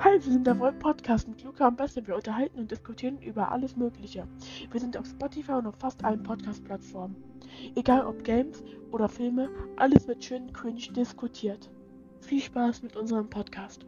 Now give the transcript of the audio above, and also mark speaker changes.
Speaker 1: Hi, wir sind der Volt Podcast mit Luca und Beste. Wir unterhalten und diskutieren über alles Mögliche. Wir sind auf Spotify und auf fast allen Podcast-Plattformen. Egal ob Games oder Filme, alles wird schön cringe diskutiert. Viel Spaß mit unserem Podcast.